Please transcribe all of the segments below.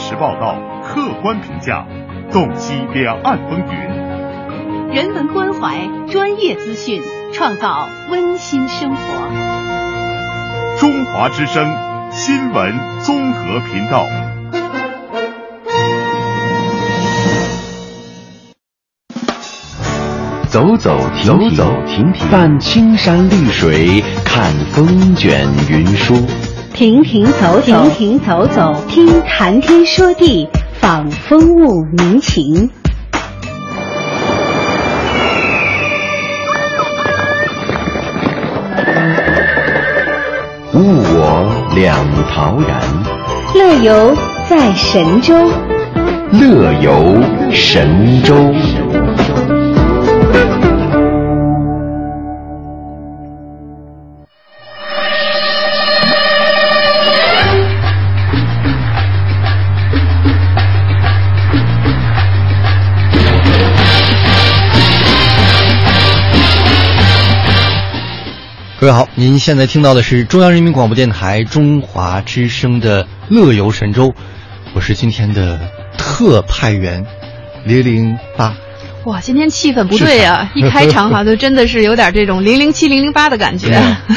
实报道，客观评价，洞悉两岸风云，人文关怀，专业资讯，创造温馨生活。中华之声新闻综合频道。走走停停，走走停停，伴青山绿水，看风卷云舒。停停走走，停停走走，听谈天说地，访风物民情。物我两陶然，乐游在神州。乐游神州。各位好，您现在听到的是中央人民广播电台中华之声的《乐游神州》，我是今天的特派员零零八。哇，今天气氛不对啊！一开场哈，就真的是有点这种零零七零零八的感觉。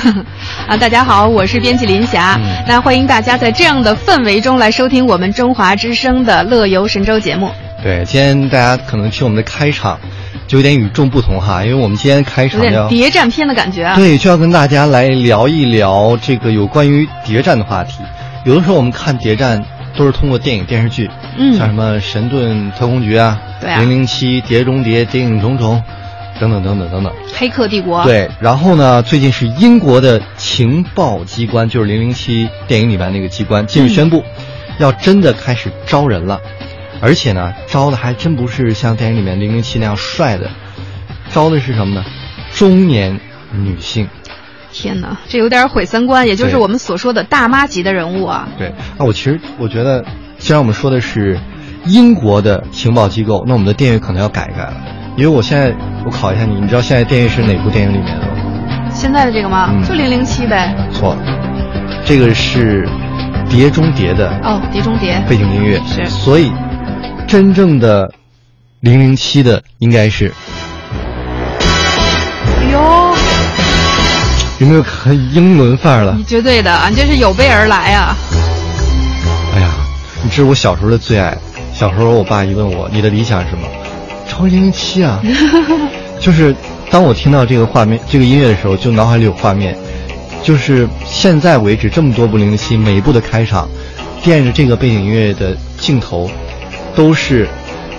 啊，大家好，我是编辑林霞，那欢迎大家在这样的氛围中来收听我们中华之声的《乐游神州》节目。对，今天大家可能听我们的开场。就有点与众不同哈，因为我们今天开场要谍战片的感觉啊。对，就要跟大家来聊一聊这个有关于谍战的话题。有的时候我们看谍战都是通过电影电视剧，嗯，像什么《神盾特工局》啊，对啊，《零零七》《谍中谍》《谍影重重》等等等等等等，《黑客帝国》对。然后呢，最近是英国的情报机关，就是《零零七》电影里边那个机关，近日宣布，要真的开始招人了。而且呢，招的还真不是像电影里面零零七那样帅的，招的是什么呢？中年女性。天哪，这有点毁三观，也就是我们所说的大妈级的人物啊。对，那我其实我觉得，既然我们说的是英国的情报机构，那我们的电影可能要改一改了。因为我现在我考一下你，你知道现在电影是哪部电影里面的吗？现在的这个吗？就零零七呗。错，这个是《碟中谍》的哦，《碟中谍》背景音乐是，所以。真正的零零七的应该是，哎呦，有没有很英伦范儿了？你绝对的，俺这是有备而来啊！哎呀，你这是我小时候的最爱。小时候，我爸一问我你的理想是什么，超零零七啊！就是当我听到这个画面、这个音乐的时候，就脑海里有画面。就是现在为止这么多部零零七，每一部的开场，垫着这个背景音乐的镜头。都是，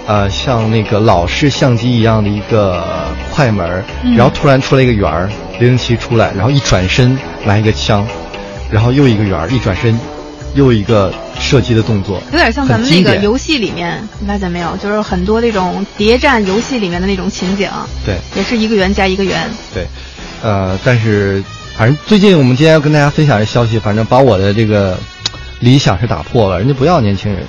呃，像那个老式相机一样的一个快门，然后突然出来一个圆儿，零零七出来，然后一转身来一个枪，然后又一个圆儿，一转身，又一个射击的动作，有点像咱们那个游戏里面，你发现没有？就是很多那种谍战游戏里面的那种情景，对，也是一个圆加一个圆，对，呃，但是反正最近我们今天要跟大家分享的消息，反正把我的这个理想是打破了，人家不要年轻人，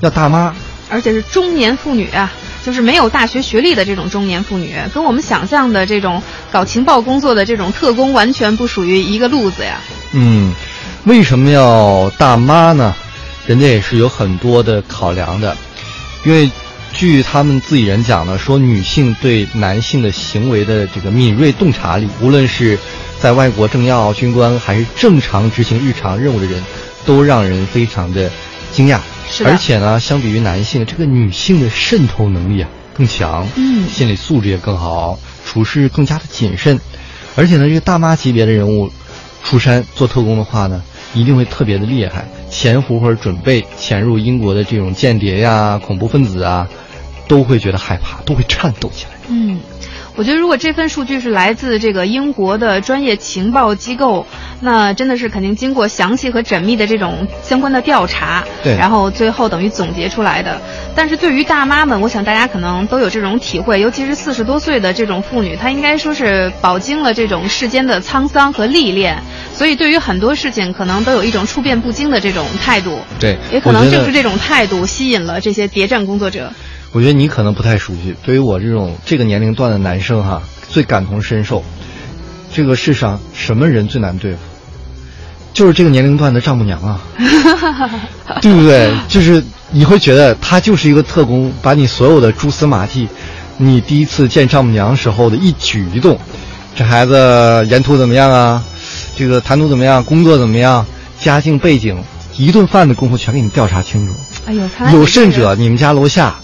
要大妈。而且是中年妇女啊，就是没有大学学历的这种中年妇女，跟我们想象的这种搞情报工作的这种特工完全不属于一个路子呀。嗯，为什么要大妈呢？人家也是有很多的考量的，因为据他们自己人讲呢，说女性对男性的行为的这个敏锐洞察力，无论是在外国政要、军官，还是正常执行日常任务的人，都让人非常的惊讶。而且呢，相比于男性，这个女性的渗透能力啊更强，嗯，心理素质也更好，处事更加的谨慎。而且呢，这个大妈级别的人物出山做特工的话呢，一定会特别的厉害，潜伏或者准备潜入英国的这种间谍呀、恐怖分子啊，都会觉得害怕，都会颤抖起来。嗯。我觉得，如果这份数据是来自这个英国的专业情报机构，那真的是肯定经过详细和缜密的这种相关的调查，对，然后最后等于总结出来的。但是对于大妈们，我想大家可能都有这种体会，尤其是四十多岁的这种妇女，她应该说是饱经了这种世间的沧桑和历练，所以对于很多事情可能都有一种处变不惊的这种态度。对，也可能正是这种态度吸引了这些谍战工作者。我觉得你可能不太熟悉，对于我这种这个年龄段的男生哈，最感同身受。这个世上什么人最难对付？就是这个年龄段的丈母娘啊，对不对？就是你会觉得他就是一个特工，把你所有的蛛丝马迹，你第一次见丈母娘时候的一举一动，这孩子沿途怎么样啊？这个谈吐怎么样？工作怎么样？家境背景，一顿饭的功夫全给你调查清楚。哎呦，有甚者，你们家楼下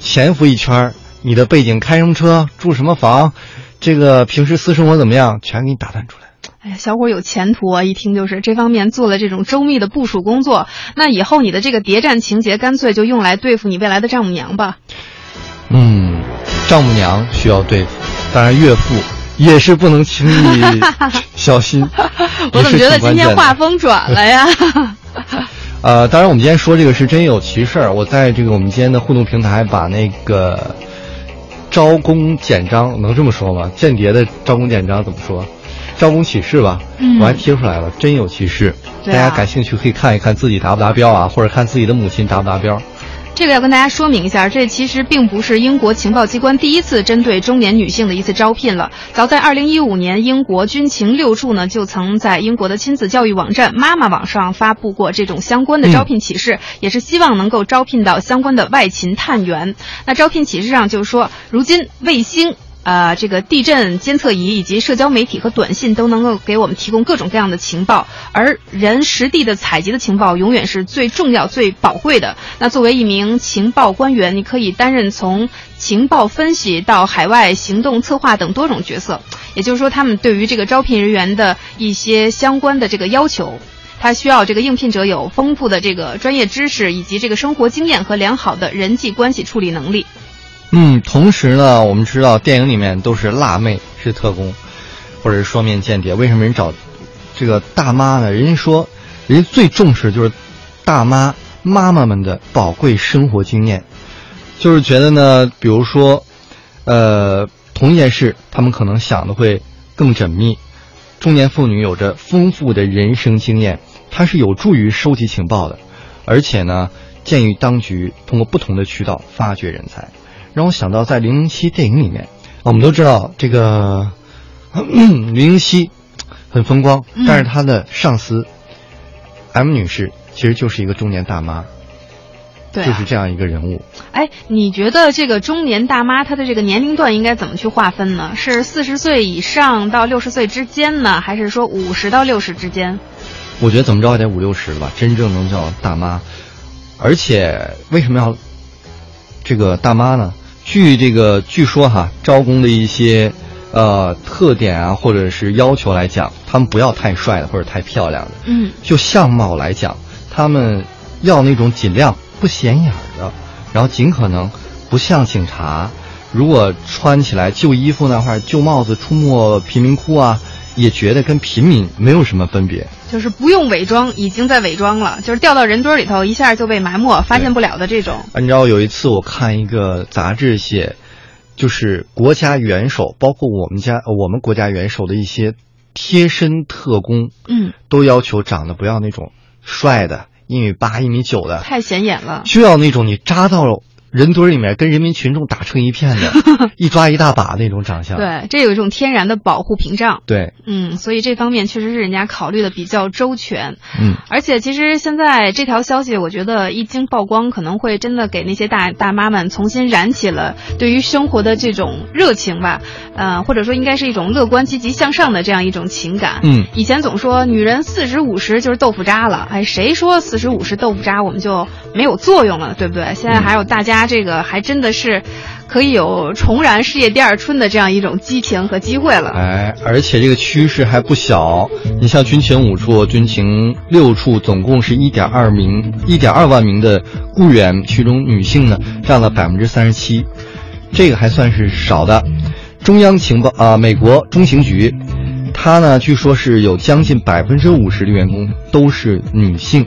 潜伏一圈，你的背景，开什么车，住什么房，这个平时私生活怎么样，全给你打探出来。哎呀，小伙有前途啊！一听就是这方面做了这种周密的部署工作。那以后你的这个谍战情节，干脆就用来对付你未来的丈母娘吧。嗯，丈母娘需要对付，当然岳父也是不能轻易 小心。我怎么觉得今天画风转了呀？呃，当然，我们今天说这个是真有其事儿。我在这个我们今天的互动平台把那个招工简章，能这么说吗？间谍的招工简章怎么说？招工启事吧，我还贴出来了，真有其事。大家感兴趣可以看一看自己达不达标啊，或者看自己的母亲达不达标。这个要跟大家说明一下，这其实并不是英国情报机关第一次针对中年女性的一次招聘了。早在2015年，英国军情六处呢就曾在英国的亲子教育网站妈妈网上发布过这种相关的招聘启事，也是希望能够招聘到相关的外勤探员。那招聘启事上就是说，如今卫星。呃，这个地震监测仪以及社交媒体和短信都能够给我们提供各种各样的情报，而人实地的采集的情报永远是最重要、最宝贵的。那作为一名情报官员，你可以担任从情报分析到海外行动策划等多种角色。也就是说，他们对于这个招聘人员的一些相关的这个要求，他需要这个应聘者有丰富的这个专业知识，以及这个生活经验和良好的人际关系处理能力。嗯，同时呢，我们知道电影里面都是辣妹是特工，或者是双面间谍。为什么人找这个大妈呢？人家说，人家最重视就是大妈妈妈们的宝贵生活经验，就是觉得呢，比如说，呃，同一件事，他们可能想的会更缜密。中年妇女有着丰富的人生经验，它是有助于收集情报的，而且呢，鉴于当局通过不同的渠道发掘人才。让我想到，在《零零七》电影里面，我们都知道这个零零七很风光，但是他的上司 M 女士其实就是一个中年大妈，对，就是这样一个人物。哎，你觉得这个中年大妈她的这个年龄段应该怎么去划分呢？是四十岁以上到六十岁之间呢，还是说五十到六十之间？我觉得怎么着也得五六十了吧，真正能叫大妈。而且为什么要这个大妈呢？据这个据说哈，招工的一些呃特点啊，或者是要求来讲，他们不要太帅的或者太漂亮的。嗯，就相貌来讲，他们要那种尽量不显眼的，然后尽可能不像警察。如果穿起来旧衣服那块旧帽子出没贫民窟啊，也觉得跟平民没有什么分别。就是不用伪装，已经在伪装了，就是掉到人堆里头，一下就被埋没，发现不了的这种。你知道有一次我看一个杂志写，就是国家元首，包括我们家我们国家元首的一些贴身特工，嗯，都要求长得不要那种帅的，一米八、一米九的，太显眼了，就要那种你扎到了。人堆里面跟人民群众打成一片的，一抓一大把那种长相。对，这有一种天然的保护屏障。对，嗯，所以这方面确实是人家考虑的比较周全。嗯，而且其实现在这条消息，我觉得一经曝光，可能会真的给那些大大妈们重新燃起了对于生活的这种热情吧。呃，或者说应该是一种乐观、积极向上的这样一种情感。嗯，以前总说女人四十五十就是豆腐渣了，哎，谁说四十五十豆腐渣我们就没有作用了，对不对？现在还有大家。他这个还真的是可以有重燃事业第二春的这样一种激情和机会了。哎，而且这个趋势还不小。你像军情五处、军情六处，总共是一点二名、一点二万名的雇员，其中女性呢占了百分之三十七，这个还算是少的。中央情报啊，美国中情局，它呢据说是有将近百分之五十的员工都是女性。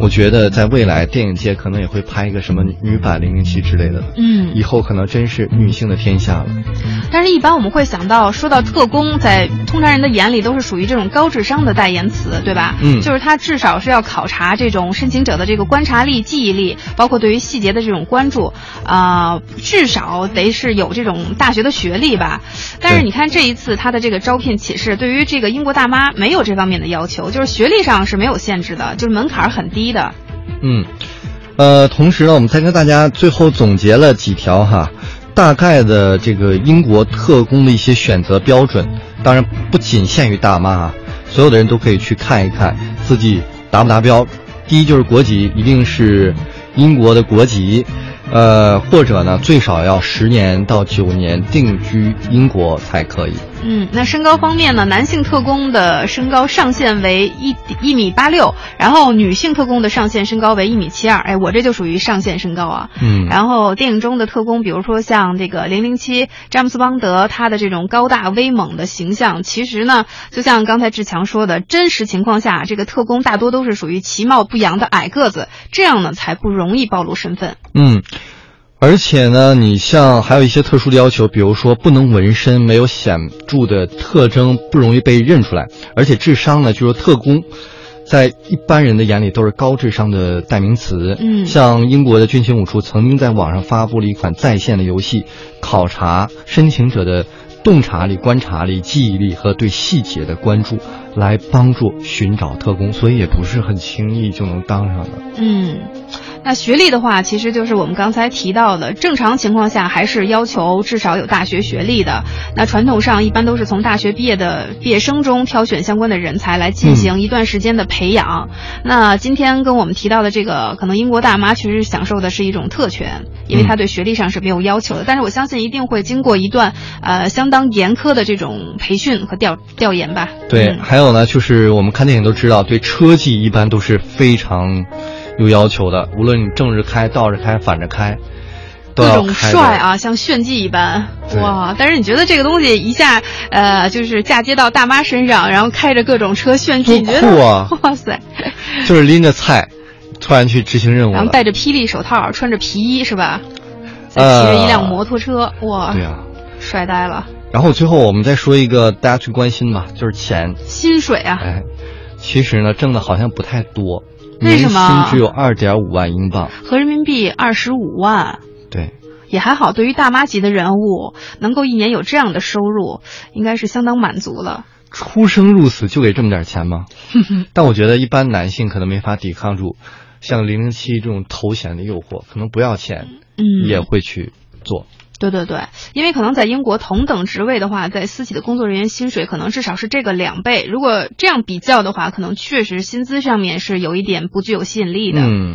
我觉得在未来电影界可能也会拍一个什么女版零零七之类的，嗯，以后可能真是女性的天下了。但是，一般我们会想到，说到特工，在通常人的眼里都是属于这种高智商的代言词，对吧？嗯，就是他至少是要考察这种申请者的这个观察力、记忆力，包括对于细节的这种关注，啊，至少得是有这种大学的学历吧。但是你看这一次他的这个招聘启事，对于这个英国大妈没有这方面的要求，就是学历上是没有限制的，就是门槛很低。的，嗯，呃，同时呢，我们再跟大家最后总结了几条哈，大概的这个英国特工的一些选择标准，当然不仅限于大妈啊，所有的人都可以去看一看自己达不达标。第一就是国籍，一定是英国的国籍。呃，或者呢，最少要十年到九年定居英国才可以。嗯，那身高方面呢，男性特工的身高上限为一一米八六，然后女性特工的上限身高为一米七二。哎，我这就属于上限身高啊。嗯。然后电影中的特工，比如说像这个零零七詹姆斯邦德，他的这种高大威猛的形象，其实呢，就像刚才志强说的，真实情况下，这个特工大多都是属于其貌不扬的矮个子，这样呢才不容易暴露身份。嗯。而且呢，你像还有一些特殊的要求，比如说不能纹身，没有显著的特征，不容易被认出来。而且智商呢，就是特工，在一般人的眼里都是高智商的代名词。嗯，像英国的军情五处曾经在网上发布了一款在线的游戏，考察申请者的洞察力、观察力、记忆力和对细节的关注，来帮助寻找特工，所以也不是很轻易就能当上的。嗯。那学历的话，其实就是我们刚才提到的，正常情况下还是要求至少有大学学历的。那传统上一般都是从大学毕业的毕业生中挑选相关的人才来进行一段时间的培养。那今天跟我们提到的这个，可能英国大妈其实享受的是一种特权，因为她对学历上是没有要求的。但是我相信一定会经过一段呃相当严苛的这种培训和调调研吧。对，还有呢，就是我们看电影都知道，对车技一般都是非常。有要求的，无论你正着开、倒着开、反着开，各种帅啊，像炫技一般哇！但是你觉得这个东西一下呃，就是嫁接到大妈身上，然后开着各种车炫技，你觉得 哇塞，就是拎着菜，突然去执行任务，然后戴着霹雳手套，穿着皮衣是吧？再骑着一辆摩托车，哇！对啊，帅呆了。然后最后我们再说一个大家最关心吧，就是钱，薪水啊。哎，其实呢，挣的好像不太多。为什么？年薪只有二点五万英镑，合人民币二十五万。对，也还好。对于大妈级的人物，能够一年有这样的收入，应该是相当满足了。出生入死就给这么点钱吗？但我觉得一般男性可能没法抵抗住像零零七这种头衔的诱惑，可能不要钱，嗯，也会去做。对对对，因为可能在英国同等职位的话，在私企的工作人员薪水可能至少是这个两倍。如果这样比较的话，可能确实薪资上面是有一点不具有吸引力的。嗯。